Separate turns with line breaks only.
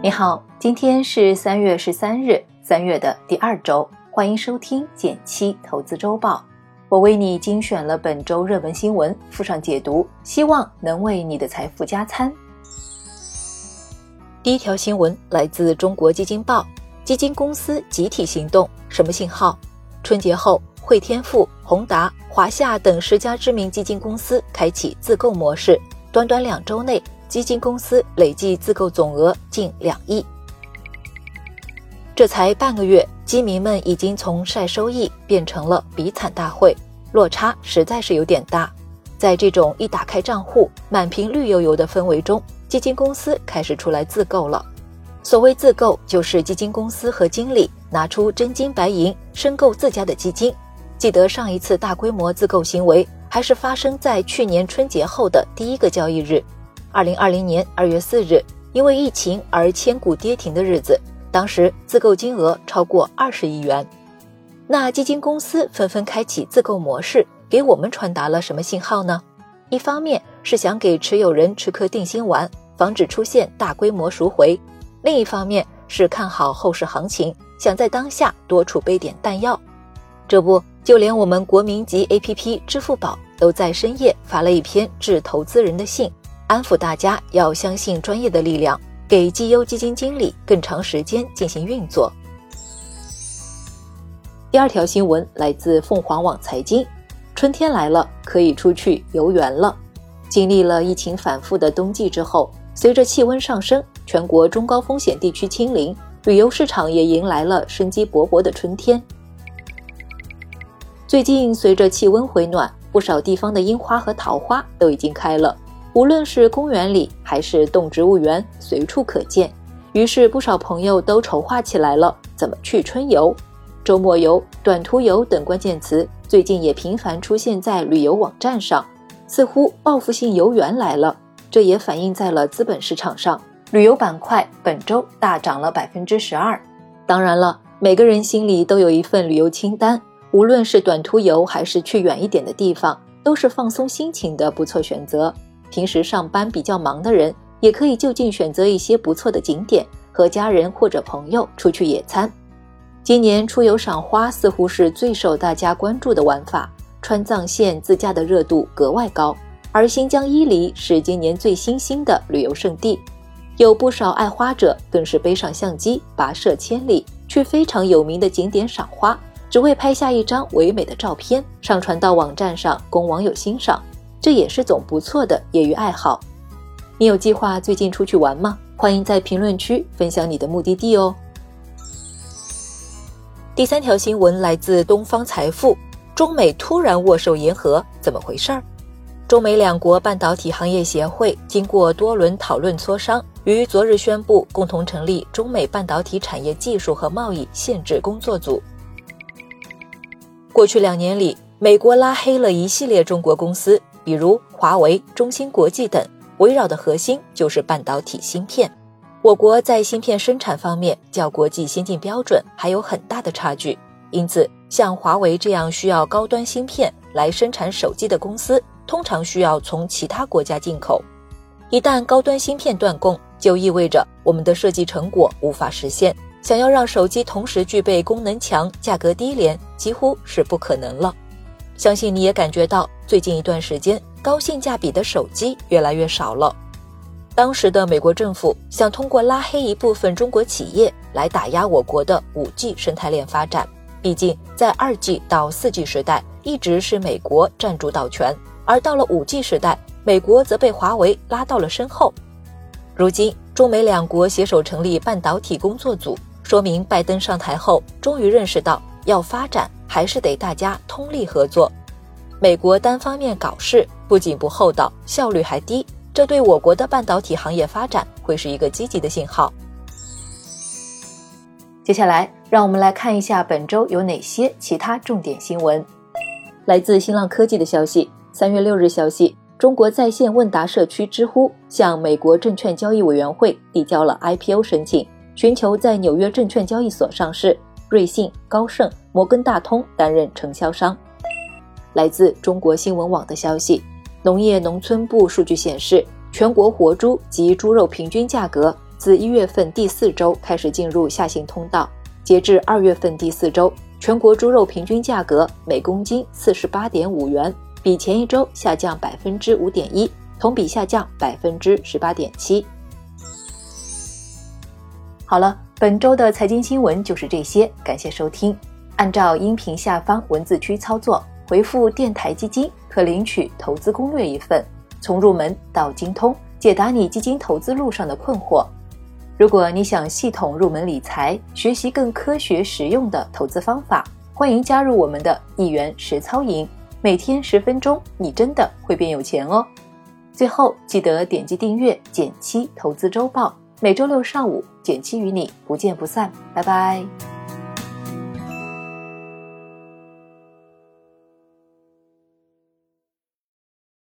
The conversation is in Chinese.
你好，今天是三月十三日，三月的第二周，欢迎收听减七投资周报。我为你精选了本周热门新闻，附上解读，希望能为你的财富加餐。第一条新闻来自中国基金报，基金公司集体行动，什么信号？春节后，汇添富、宏达、华夏等十家知名基金公司开启自购模式，短短两周内。基金公司累计自购总额近两亿，这才半个月，基民们已经从晒收益变成了比惨大会，落差实在是有点大。在这种一打开账户，满屏绿油油的氛围中，基金公司开始出来自购了。所谓自购，就是基金公司和经理拿出真金白银申购自家的基金。记得上一次大规模自购行为，还是发生在去年春节后的第一个交易日。二零二零年二月四日，因为疫情而千股跌停的日子，当时自购金额超过二十亿元。那基金公司纷纷开启自购模式，给我们传达了什么信号呢？一方面是想给持有人吃颗定心丸，防止出现大规模赎回；另一方面是看好后市行情，想在当下多储备点弹药。这不，就连我们国民级 APP 支付宝都在深夜发了一篇致投资人的信。安抚大家要相信专业的力量，给绩优基金经理更长时间进行运作。第二条新闻来自凤凰网财经，春天来了，可以出去游园了。经历了疫情反复的冬季之后，随着气温上升，全国中高风险地区清零，旅游市场也迎来了生机勃勃的春天。最近随着气温回暖，不少地方的樱花和桃花都已经开了。无论是公园里还是动植物园，随处可见。于是不少朋友都筹划起来了，怎么去春游、周末游、短途游等关键词，最近也频繁出现在旅游网站上。似乎报复性游园来了，这也反映在了资本市场上。旅游板块本周大涨了百分之十二。当然了，每个人心里都有一份旅游清单，无论是短途游还是去远一点的地方，都是放松心情的不错选择。平时上班比较忙的人，也可以就近选择一些不错的景点，和家人或者朋友出去野餐。今年出游赏花似乎是最受大家关注的玩法，川藏线自驾的热度格外高，而新疆伊犁是今年最新兴的旅游胜地，有不少爱花者更是背上相机跋涉千里，去非常有名的景点赏花，只为拍下一张唯美的照片，上传到网站上供网友欣赏。这也是种不错的业余爱好。你有计划最近出去玩吗？欢迎在评论区分享你的目的地哦。第三条新闻来自东方财富：中美突然握手言和，怎么回事儿？中美两国半导体行业协会经过多轮讨论磋商，于昨日宣布共同成立中美半导体产业技术和贸易限制工作组。过去两年里，美国拉黑了一系列中国公司。比如华为、中芯国际等，围绕的核心就是半导体芯片。我国在芯片生产方面较国际先进标准还有很大的差距，因此像华为这样需要高端芯片来生产手机的公司，通常需要从其他国家进口。一旦高端芯片断供，就意味着我们的设计成果无法实现。想要让手机同时具备功能强、价格低廉，几乎是不可能了。相信你也感觉到，最近一段时间高性价比的手机越来越少了。当时的美国政府想通过拉黑一部分中国企业来打压我国的五 G 生态链发展。毕竟在二 G 到四 G 时代，一直是美国占主导权，而到了五 G 时代，美国则被华为拉到了身后。如今中美两国携手成立半导体工作组，说明拜登上台后终于认识到要发展。还是得大家通力合作。美国单方面搞事，不仅不厚道，效率还低，这对我国的半导体行业发展会是一个积极的信号。接下来，让我们来看一下本周有哪些其他重点新闻。来自新浪科技的消息，三月六日消息，中国在线问答社区知乎向美国证券交易委员会递交了 IPO 申请，寻求在纽约证券交易所上市。瑞信、高盛、摩根大通担任承销商。来自中国新闻网的消息，农业农村部数据显示，全国活猪及猪肉平均价格自一月份第四周开始进入下行通道，截至二月份第四周，全国猪肉平均价格每公斤四十八点五元，比前一周下降百分之五点一，同比下降百分之十八点七。好了，本周的财经新闻就是这些，感谢收听。按照音频下方文字区操作，回复“电台基金”可领取投资攻略一份，从入门到精通，解答你基金投资路上的困惑。如果你想系统入门理财，学习更科学实用的投资方法，欢迎加入我们的一元实操营，每天十分钟，你真的会变有钱哦！最后记得点击订阅减七投资周报，每周六上午简七与你不见不散，拜拜。